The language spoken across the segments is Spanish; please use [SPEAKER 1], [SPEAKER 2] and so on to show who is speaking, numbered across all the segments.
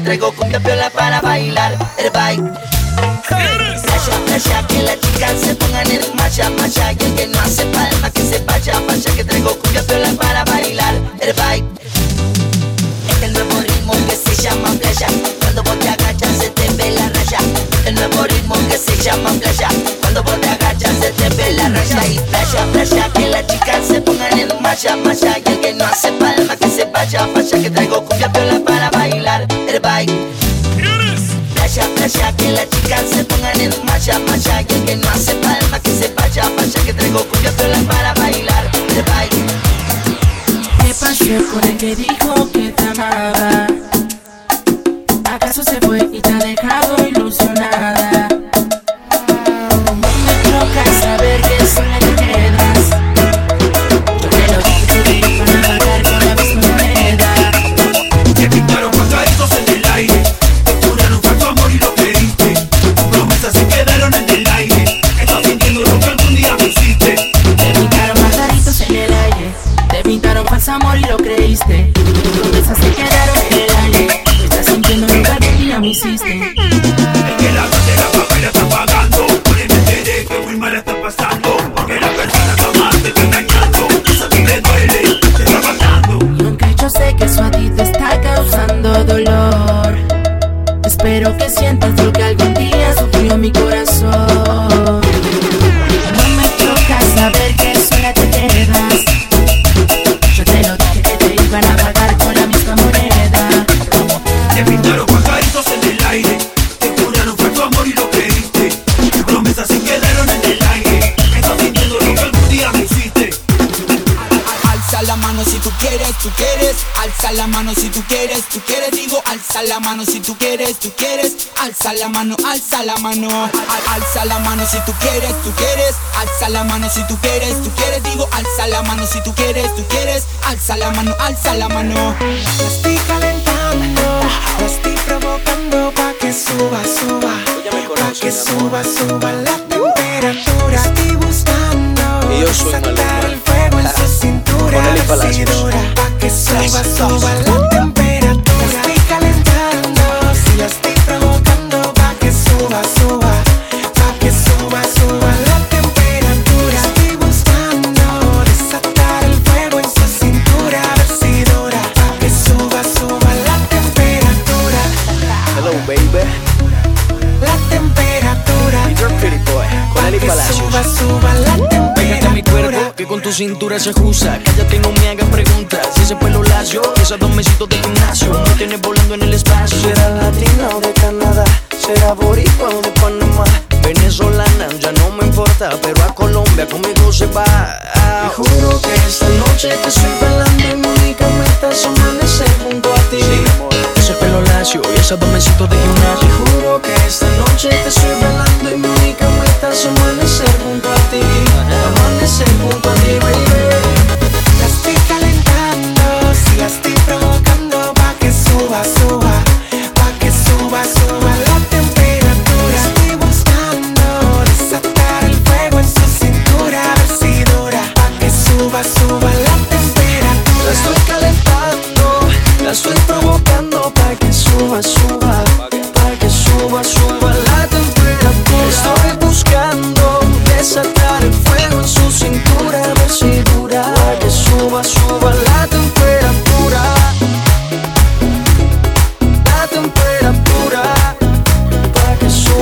[SPEAKER 1] que
[SPEAKER 2] traigo la
[SPEAKER 3] mano, alza la mano, al, alza la mano si tú quieres, tú quieres, alza la mano si tú quieres, tú quieres, digo, alza la mano si tú quieres, tú quieres, alza la mano, alza la mano.
[SPEAKER 1] Estoy calentando, estoy provocando pa' que suba, suba, pa' que suba, suba la temperatura. Estoy buscando
[SPEAKER 4] y yo soy
[SPEAKER 1] el fuego en su cintura, pa' que suba, suba la
[SPEAKER 4] tu cintura se ajusta. Cállate y no me hagas preguntas. Si Ese pelo lacio, esos dos mesitos de gimnasio. Me tienes volando en el espacio. Será latina o de Canadá. Será boricua o de Panamá. Venezolana, ya no me importa. Pero a Colombia conmigo se va. Te juro que esta noche te estoy bailando y mi única meta es amanecer junto a ti gimnasio Y esos dos de gimnasio. Te juro que esta noche te estoy velando Y mi única meta es amanecer junto a ti. Amanecer junto a ti, baby.
[SPEAKER 1] La estoy calentando, si la estoy provocando Pa' que suba, suba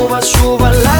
[SPEAKER 5] chuva, chuva lá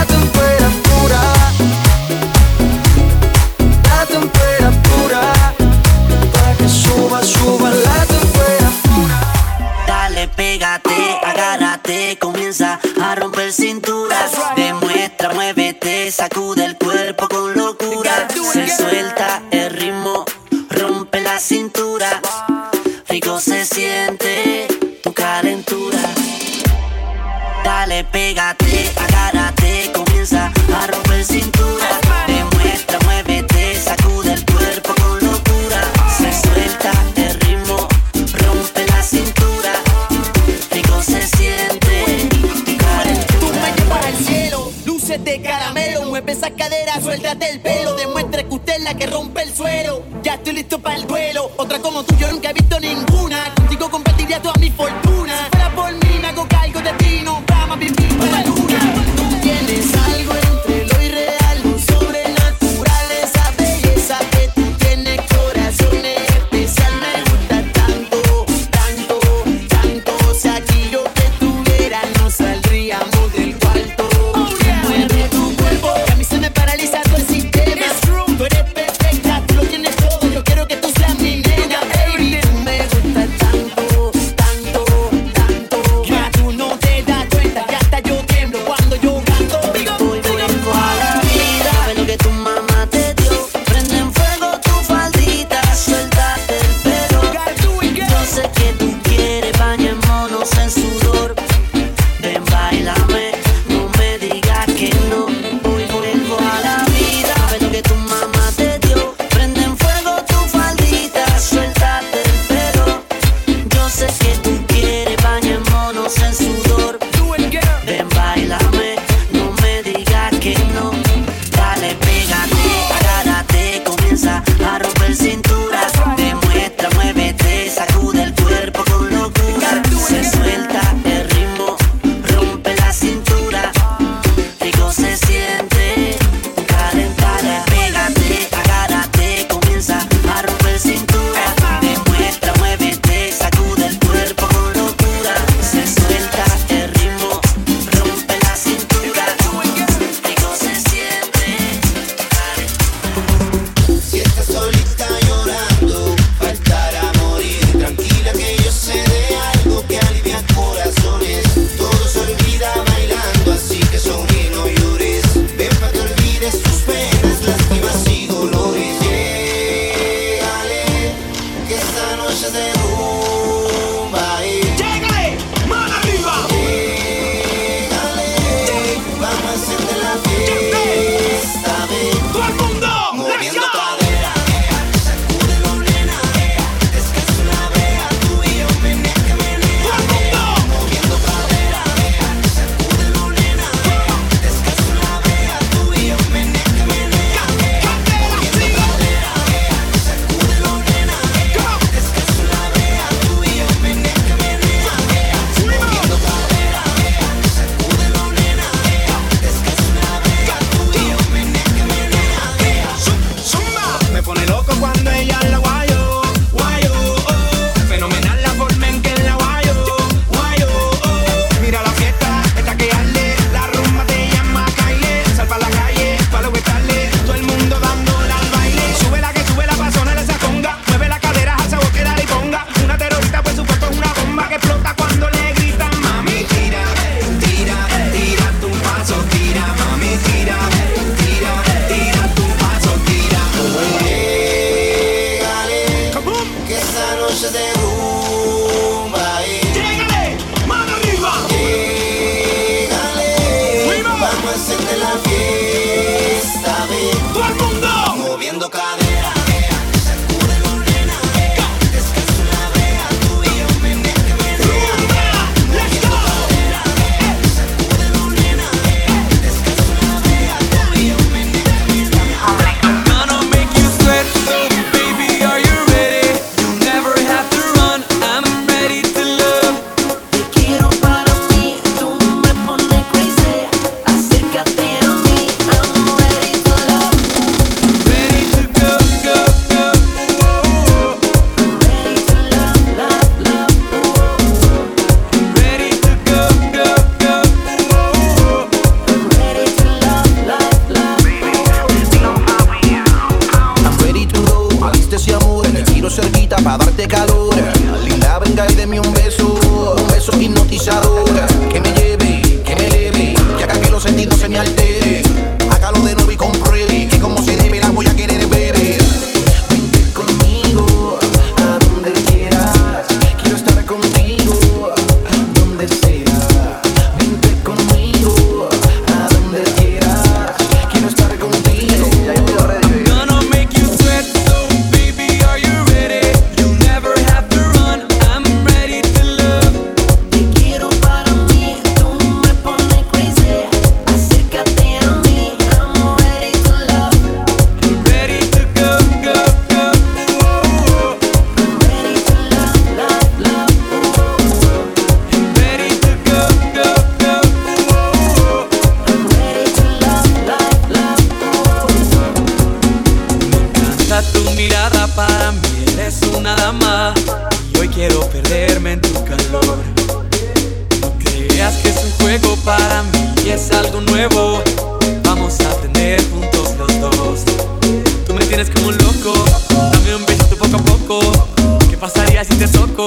[SPEAKER 5] tienes
[SPEAKER 6] como
[SPEAKER 7] un loco. Dame un besito poco a poco. ¿Qué pasaría si te soco?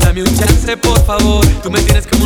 [SPEAKER 7] Dame un chance, por favor. Tú me tienes como un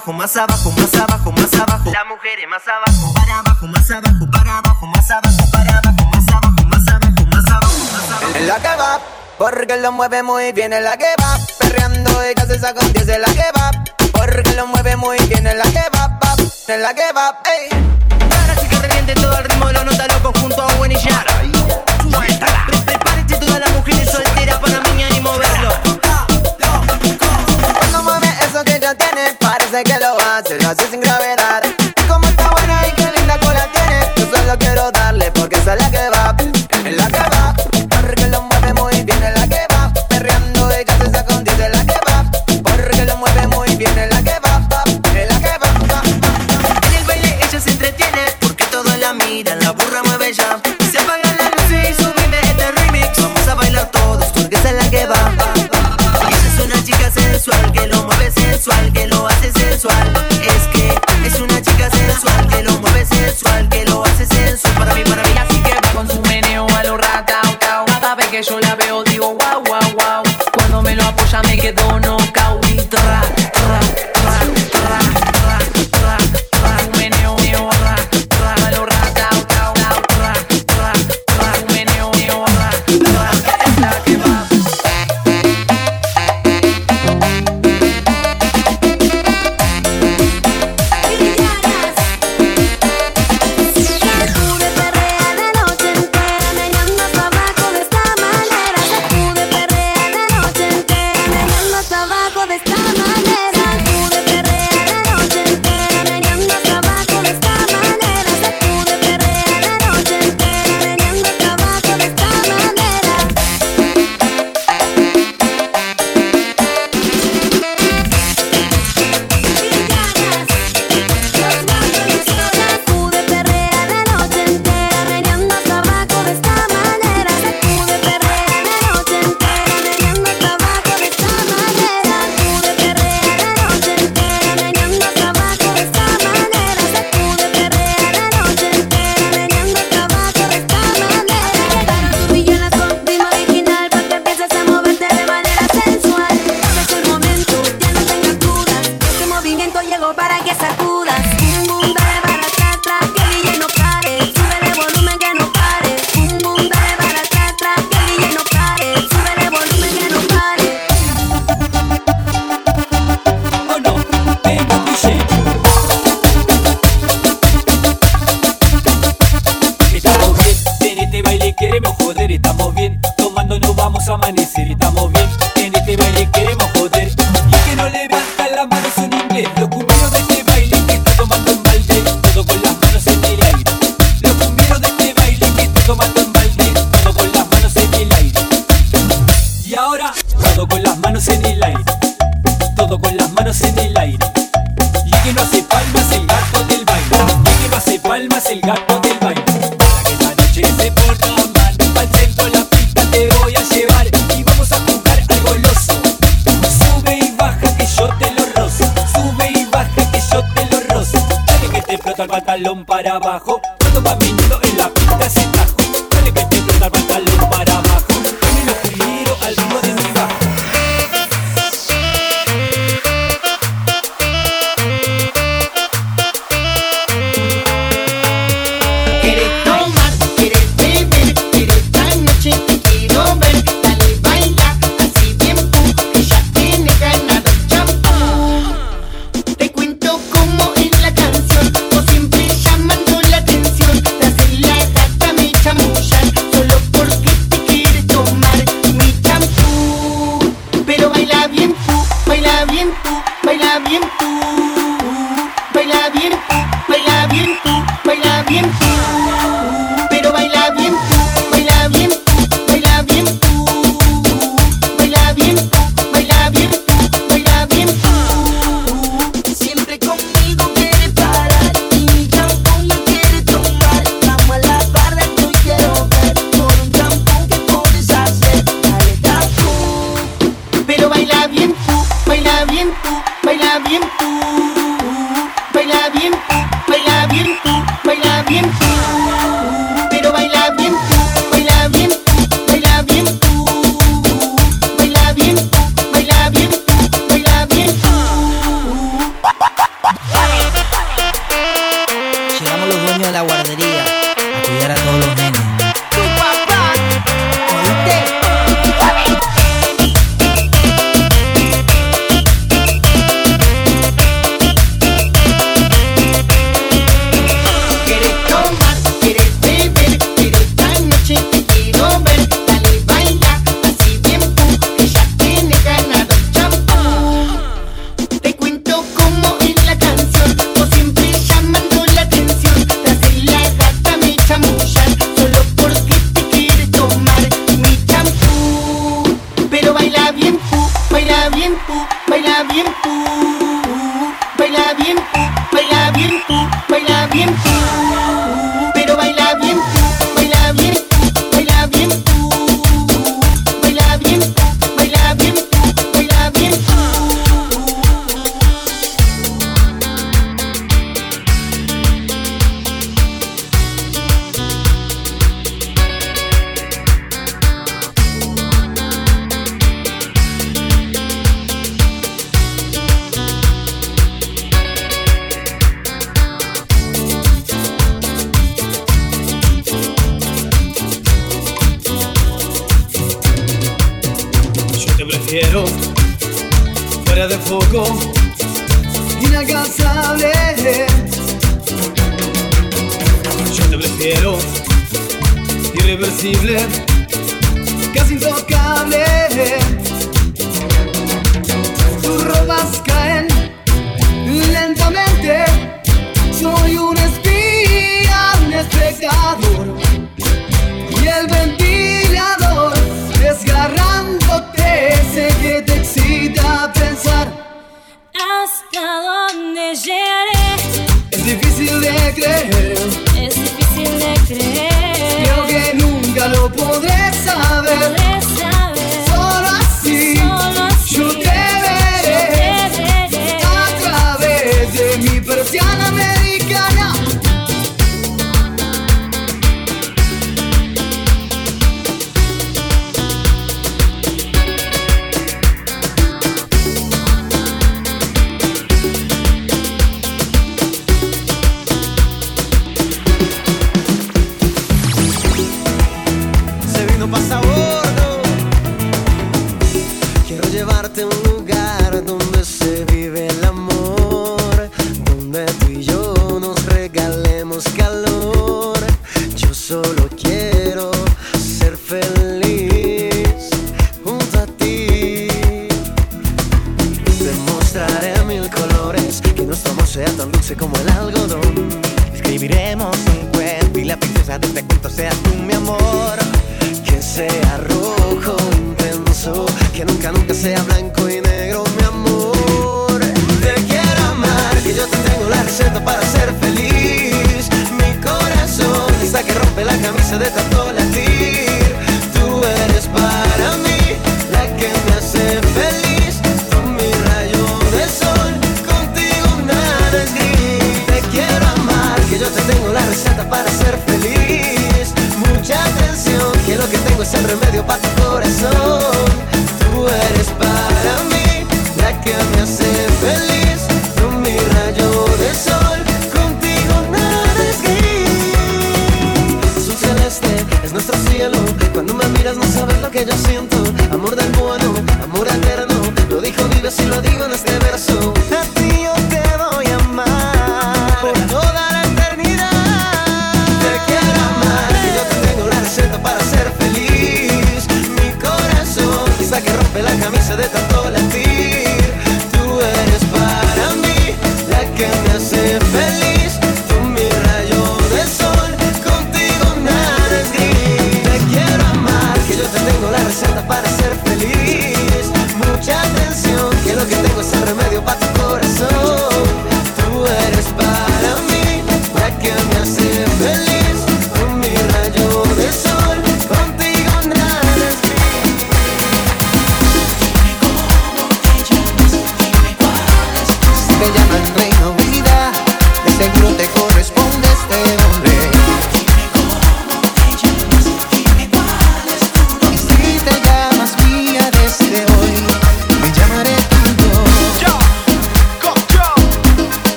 [SPEAKER 8] abajo, más abajo, más abajo, más abajo. Las mujeres más abajo, para abajo, más abajo, para abajo, más abajo, para abajo, más abajo, más abajo, más abajo, más. En la que va, porque lo mueve muy bien, en la que va, perreando y casi saca un 10 en la que va, porque lo mueve muy bien, en la que va, en la que va, ey. Para que
[SPEAKER 9] te todo el ritmo de
[SPEAKER 5] la
[SPEAKER 8] nota, lo
[SPEAKER 10] conjunto
[SPEAKER 8] a
[SPEAKER 6] buen y
[SPEAKER 11] ya.
[SPEAKER 6] desde
[SPEAKER 12] que
[SPEAKER 13] lo hace,
[SPEAKER 6] lo hace
[SPEAKER 14] sin gravedad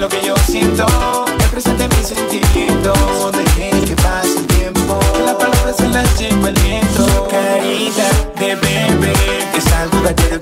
[SPEAKER 14] lo que
[SPEAKER 15] yo
[SPEAKER 16] siento. Represente mis
[SPEAKER 15] sentidos. Dejé que pase el tiempo. Las palabras se las lleva el viento. Carita de bebé es algo que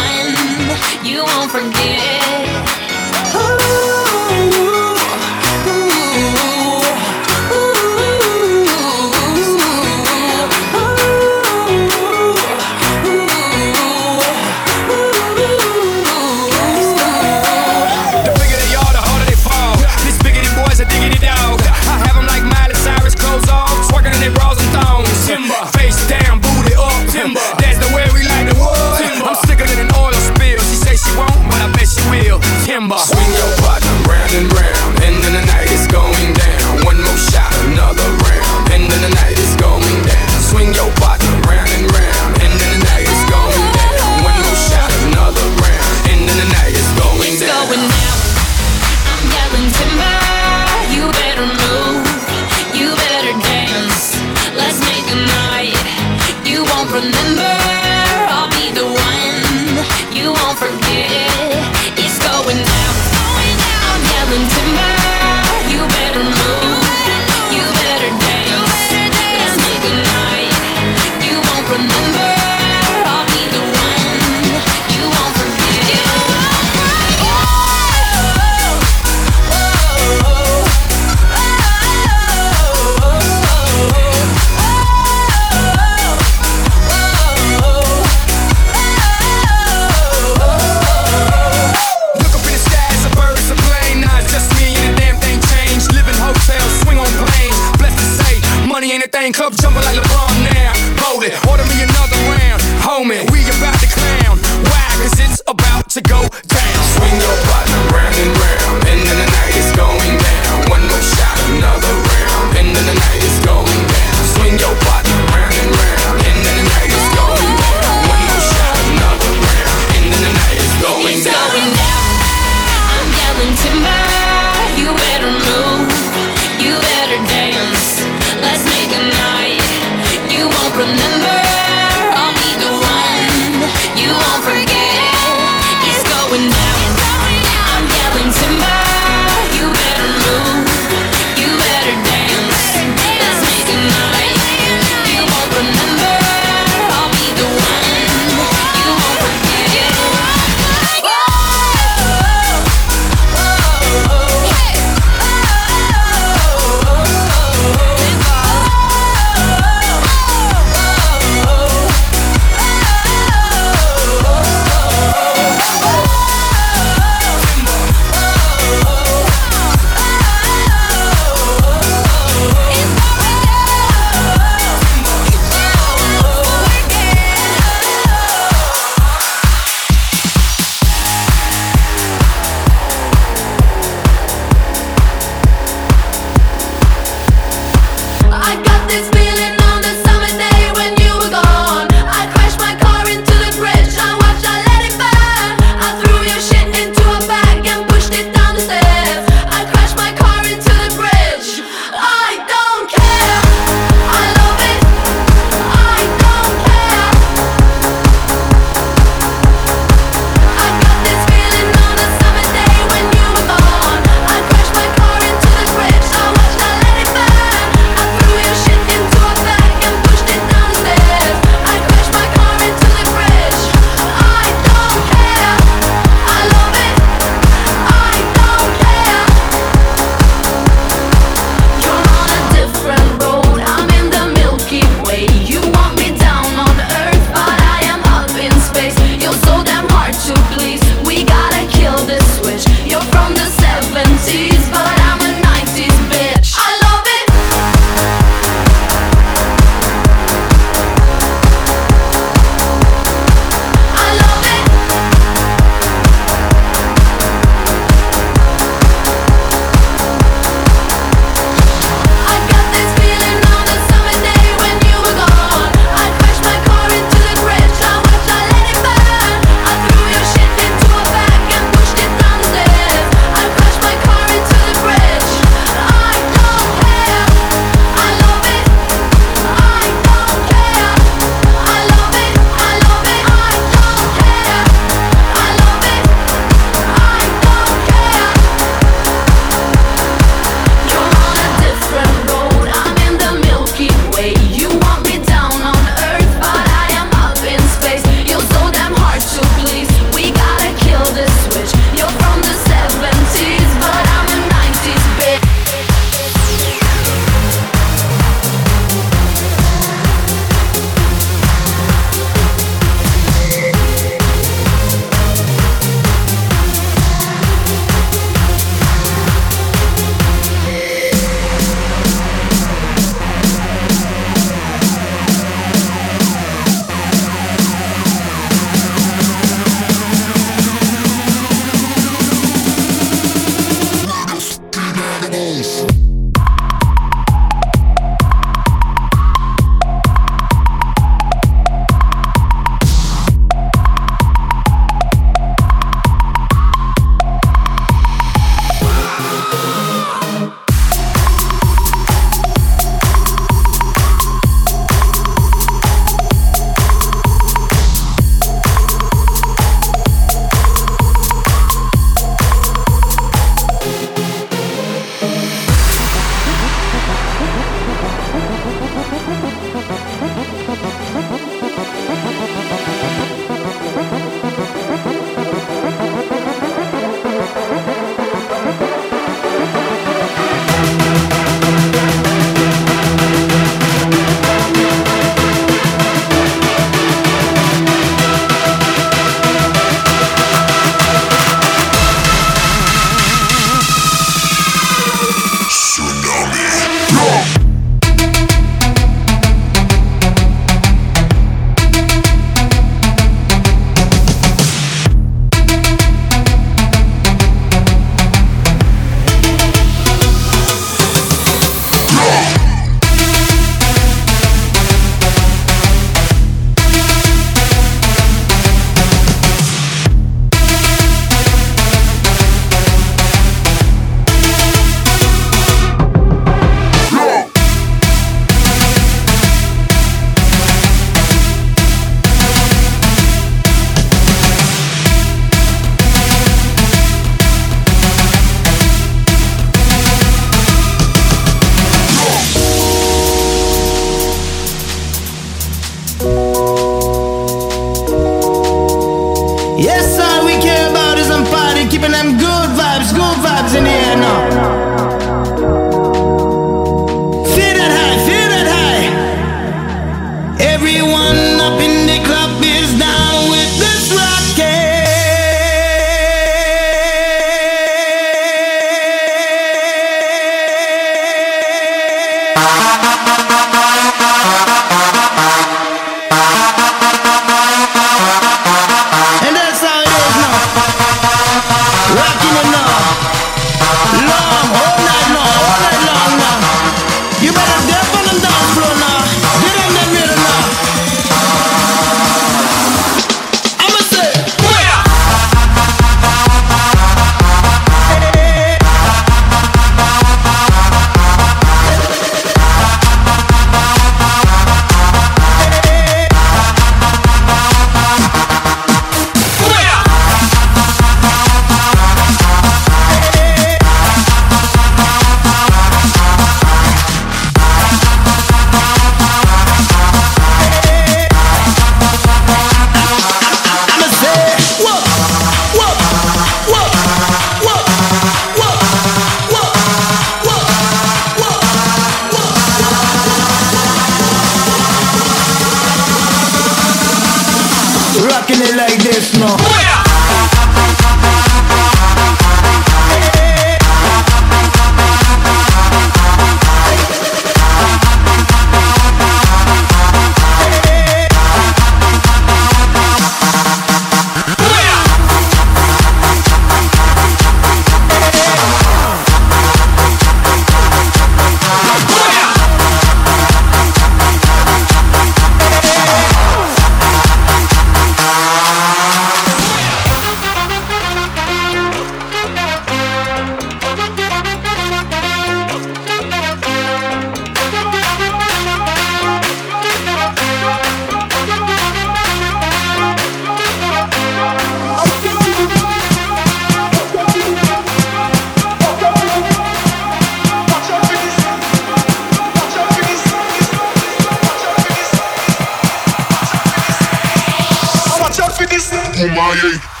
[SPEAKER 17] Kumaye.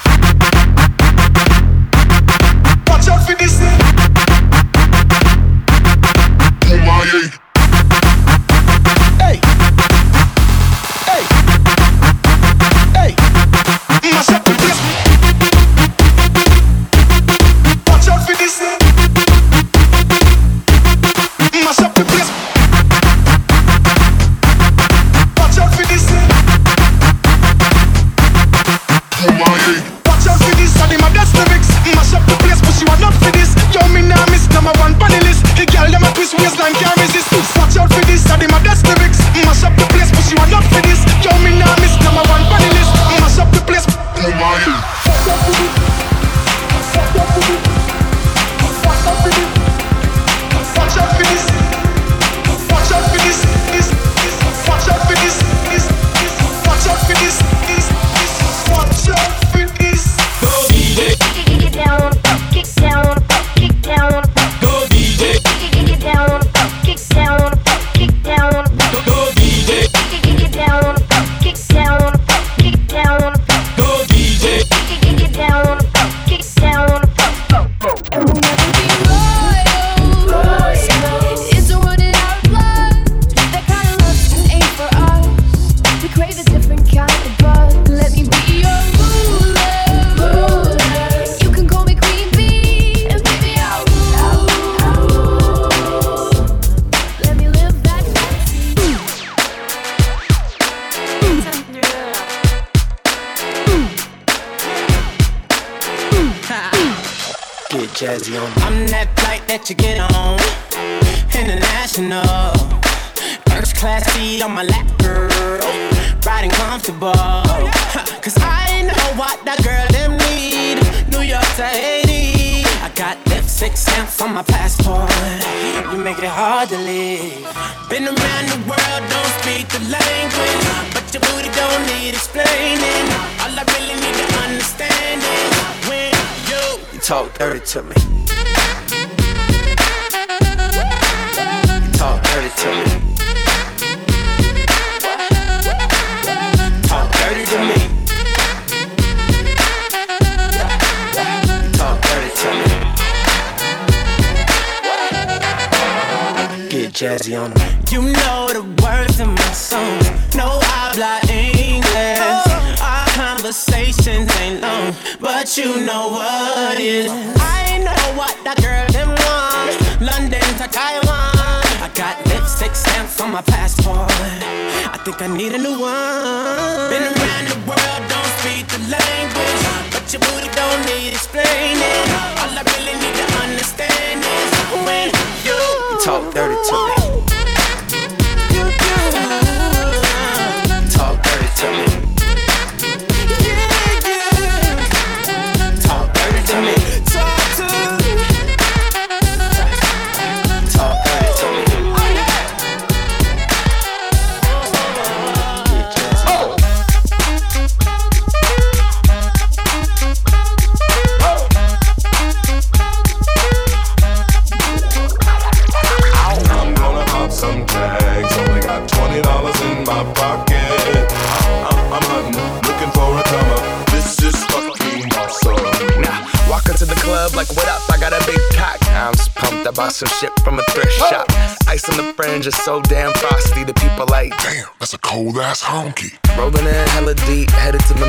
[SPEAKER 18] Honky. Rolling in hella deep, headed to the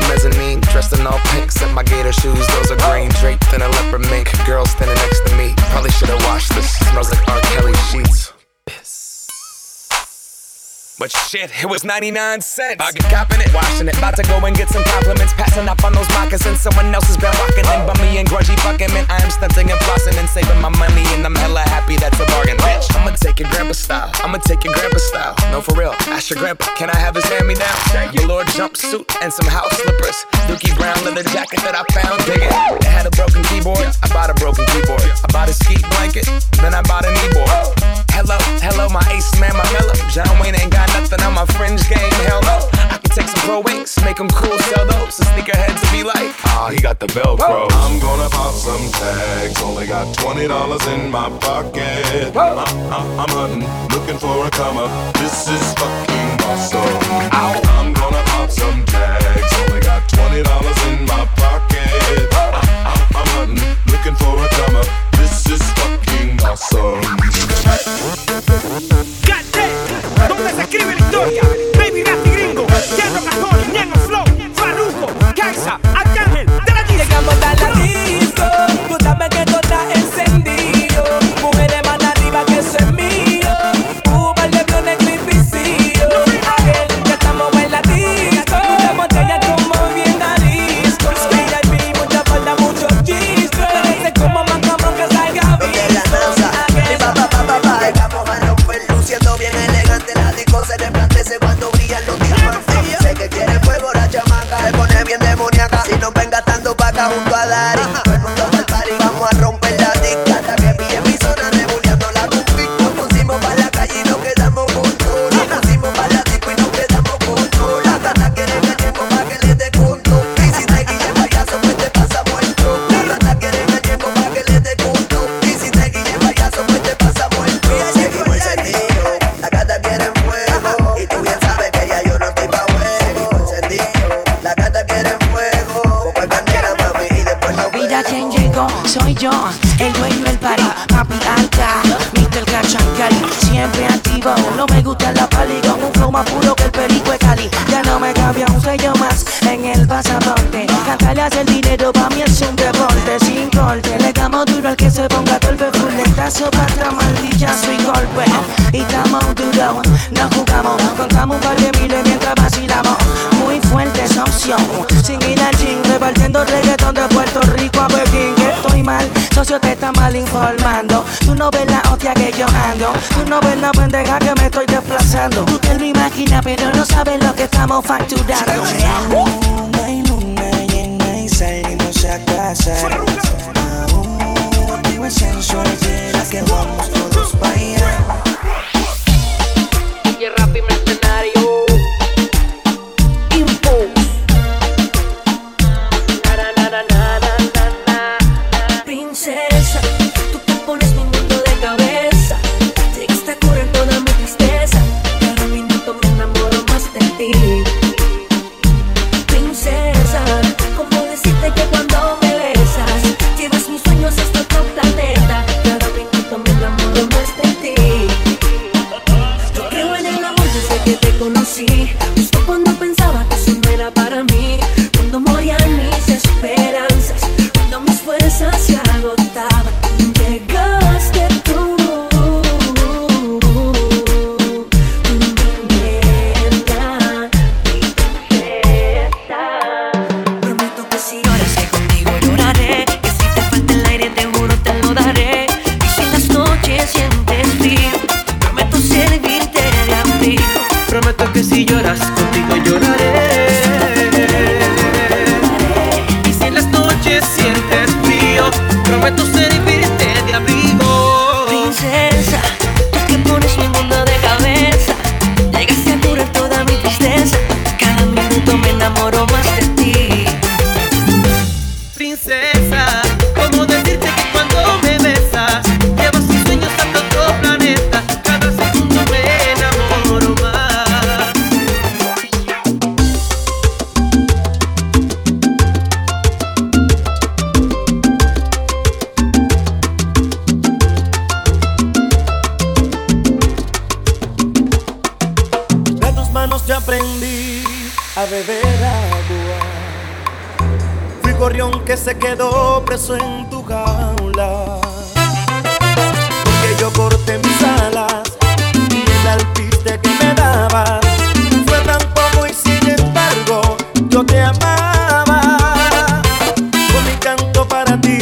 [SPEAKER 18] it was 99 cents. I get copping it, washing it. About to go and get some compliments. Passing up on those moccasins. Someone else has been walking in. Bummy and grudgy fucking man. I am stunting and flossing and saving my money. And I'm hella happy that's a bargain, bitch. I'ma take your grandpa style. I'ma take your grandpa style. No, for real. Ask your grandpa, can I have his hand me down? Your Lord jumpsuit and some house slippers. Dookie brown leather jacket that I found. Dig it. It had a broken keyboard. I bought a broken keyboard. I bought a ski blanket. Then I bought a kneeboard. Hello, hello, my ace man, my mellow. John Wayne ain't got nothing on my fringe game. Hell no. I can take some pro wings, make them cool, sell those. So sneakerheads to be like, ah, he got the Velcro.
[SPEAKER 19] I'm gonna pop some tags. Only got twenty dollars in my pocket. I'm, I'm, I'm hunting, looking for a come up. This is fucking awesome. I'm gonna pop some tags. Only got twenty dollars in my pocket. I'm, I'm, I'm hunting, looking for a come up. This is fucking awesome.
[SPEAKER 20] Thank you. Llegó, soy yo, el dueño del party, papi alta, Mr. Cachancari, siempre no me gusta la pali con un flow más puro que el perico de Cali, ya no me cambia un sello más en el pasaporte, cantarle hace el dinero pa' mí es un deporte, sin corte, le damos duro al que se ponga torpe, fuletazo, pata, maldillazo y golpe, y estamos duro, no jugamos, contamos un par de miles mientras vacilamos, muy fuerte socio, sin ir al gym, repartiendo reggaetón de Puerto Rico a Pekín, estoy mal, socio te está mal informando, tú no ves la hostia que yo ando, tú no ves la pendeja que me estoy desplazando, tú te lo imaginas pero no sabes lo que estamos facturando.
[SPEAKER 21] Luna y luna llena y salimos a casa. Aún contigo es sensual, llena que vamos todos pa' allá.
[SPEAKER 20] Y el rap y mercenario.
[SPEAKER 15] Más
[SPEAKER 14] Canto para ti,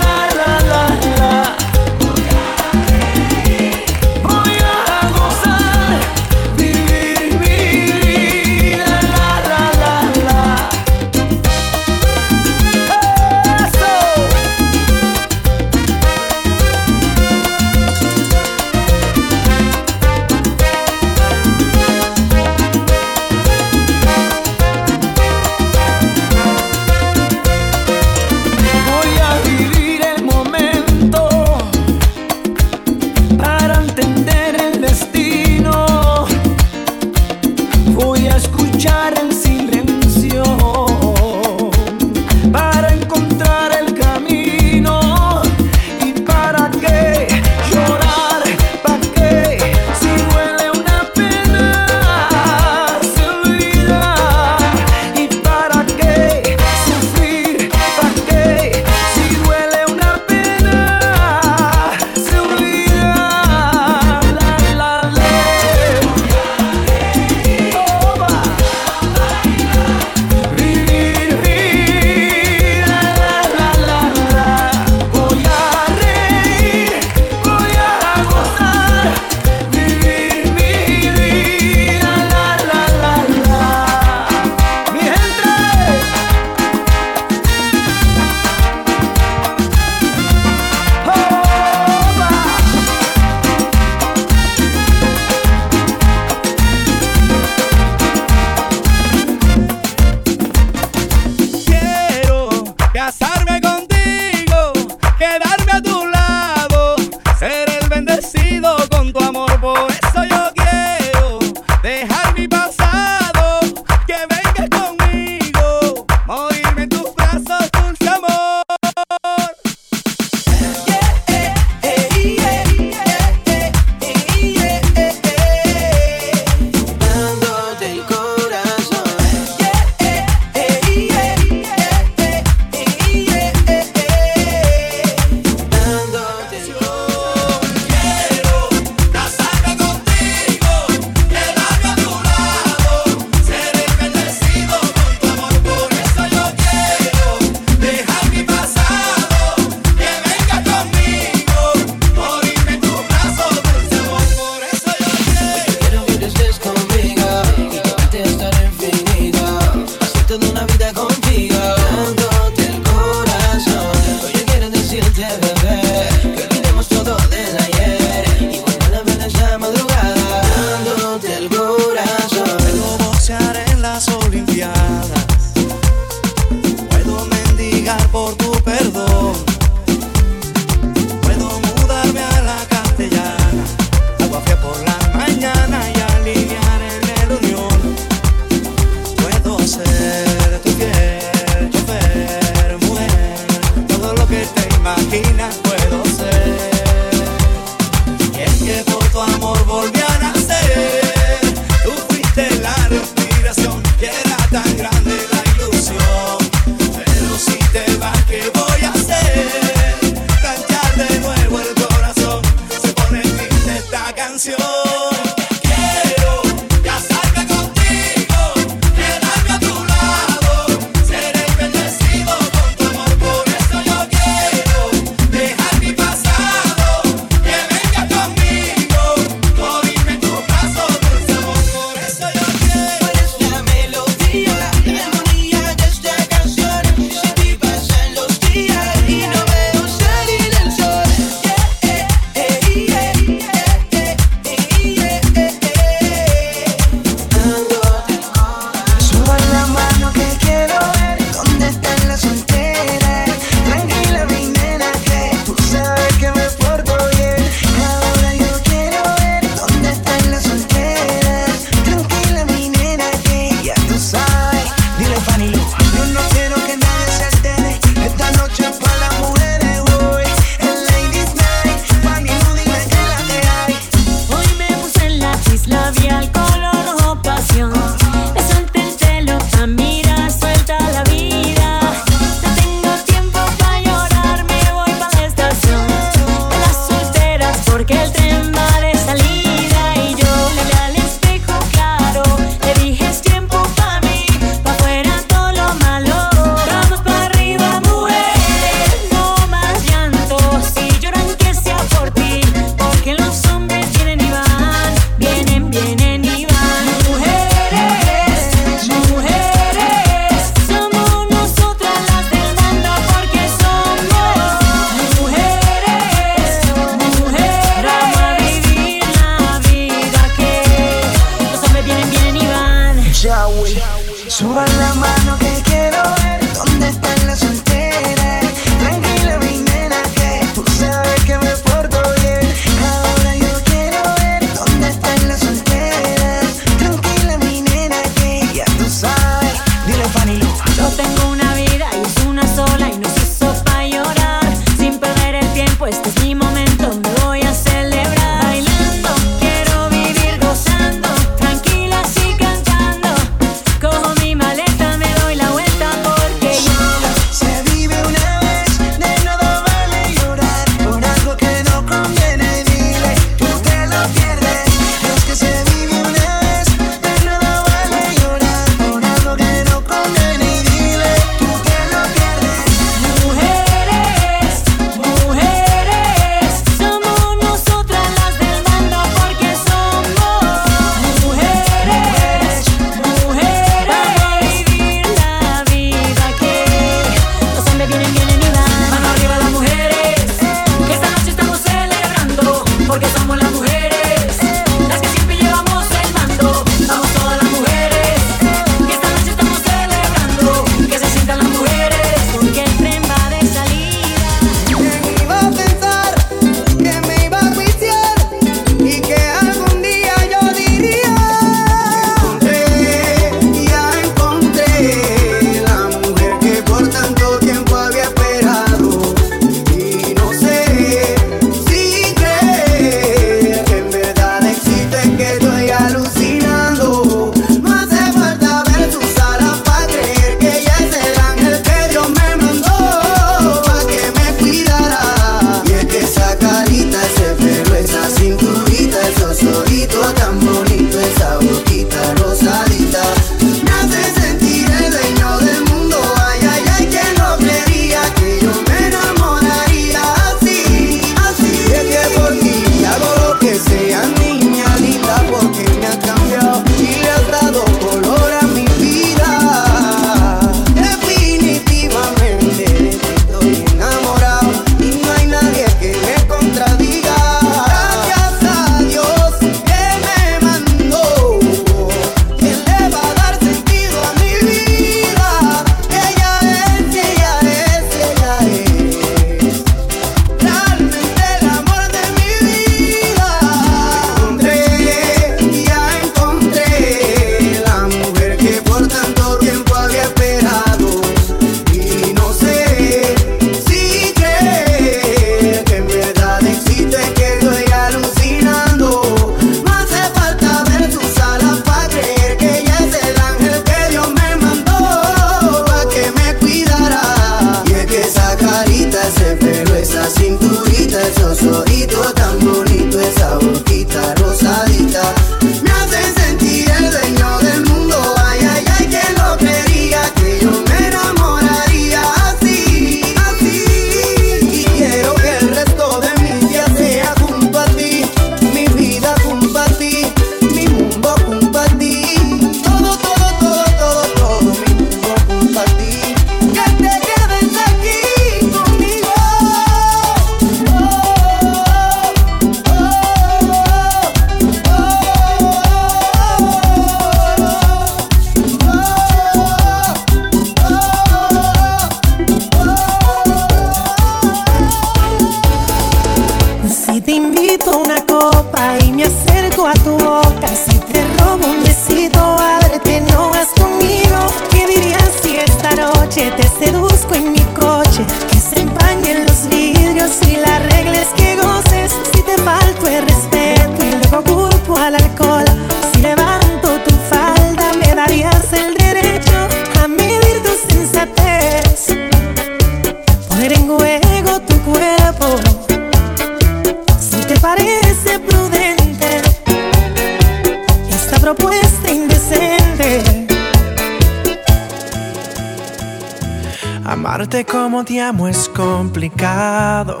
[SPEAKER 8] complicado.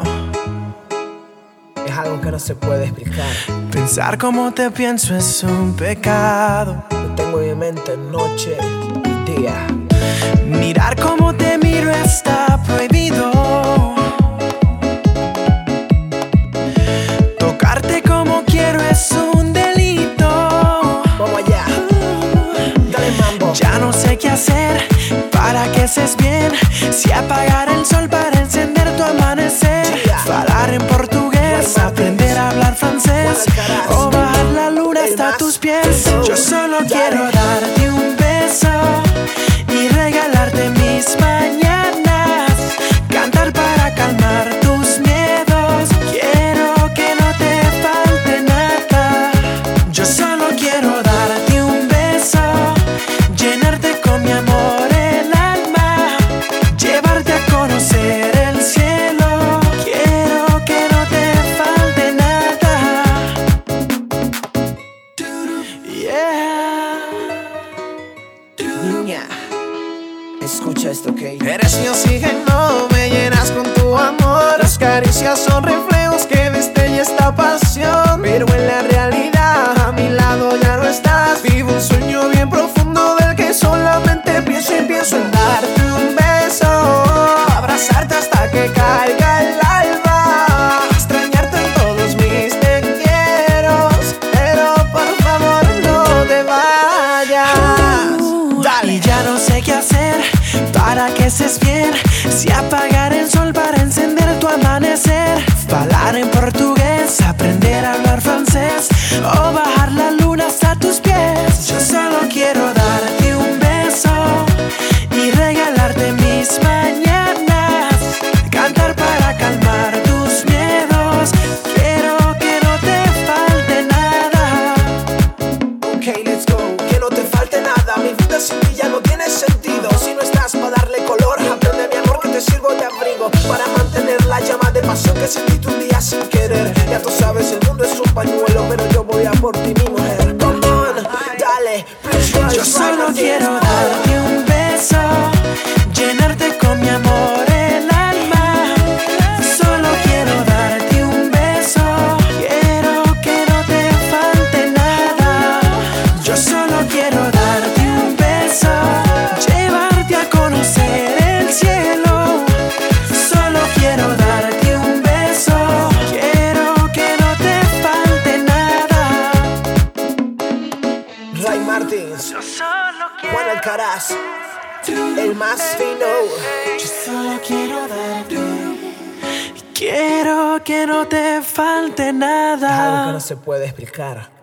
[SPEAKER 22] Es algo que no se puede explicar.
[SPEAKER 8] Pensar como te pienso es un pecado.
[SPEAKER 22] Lo tengo en mi mente noche y día.
[SPEAKER 8] Mirar como te miro está prohibido. Tocarte como quiero es un delito.
[SPEAKER 22] Vamos allá. Dale mambo.
[SPEAKER 8] Ya no sé qué hacer para que seas bien. Si apagar el sol para francés o bajar la luna hasta tus pies. Yo solo quiero
[SPEAKER 22] se puede explicar.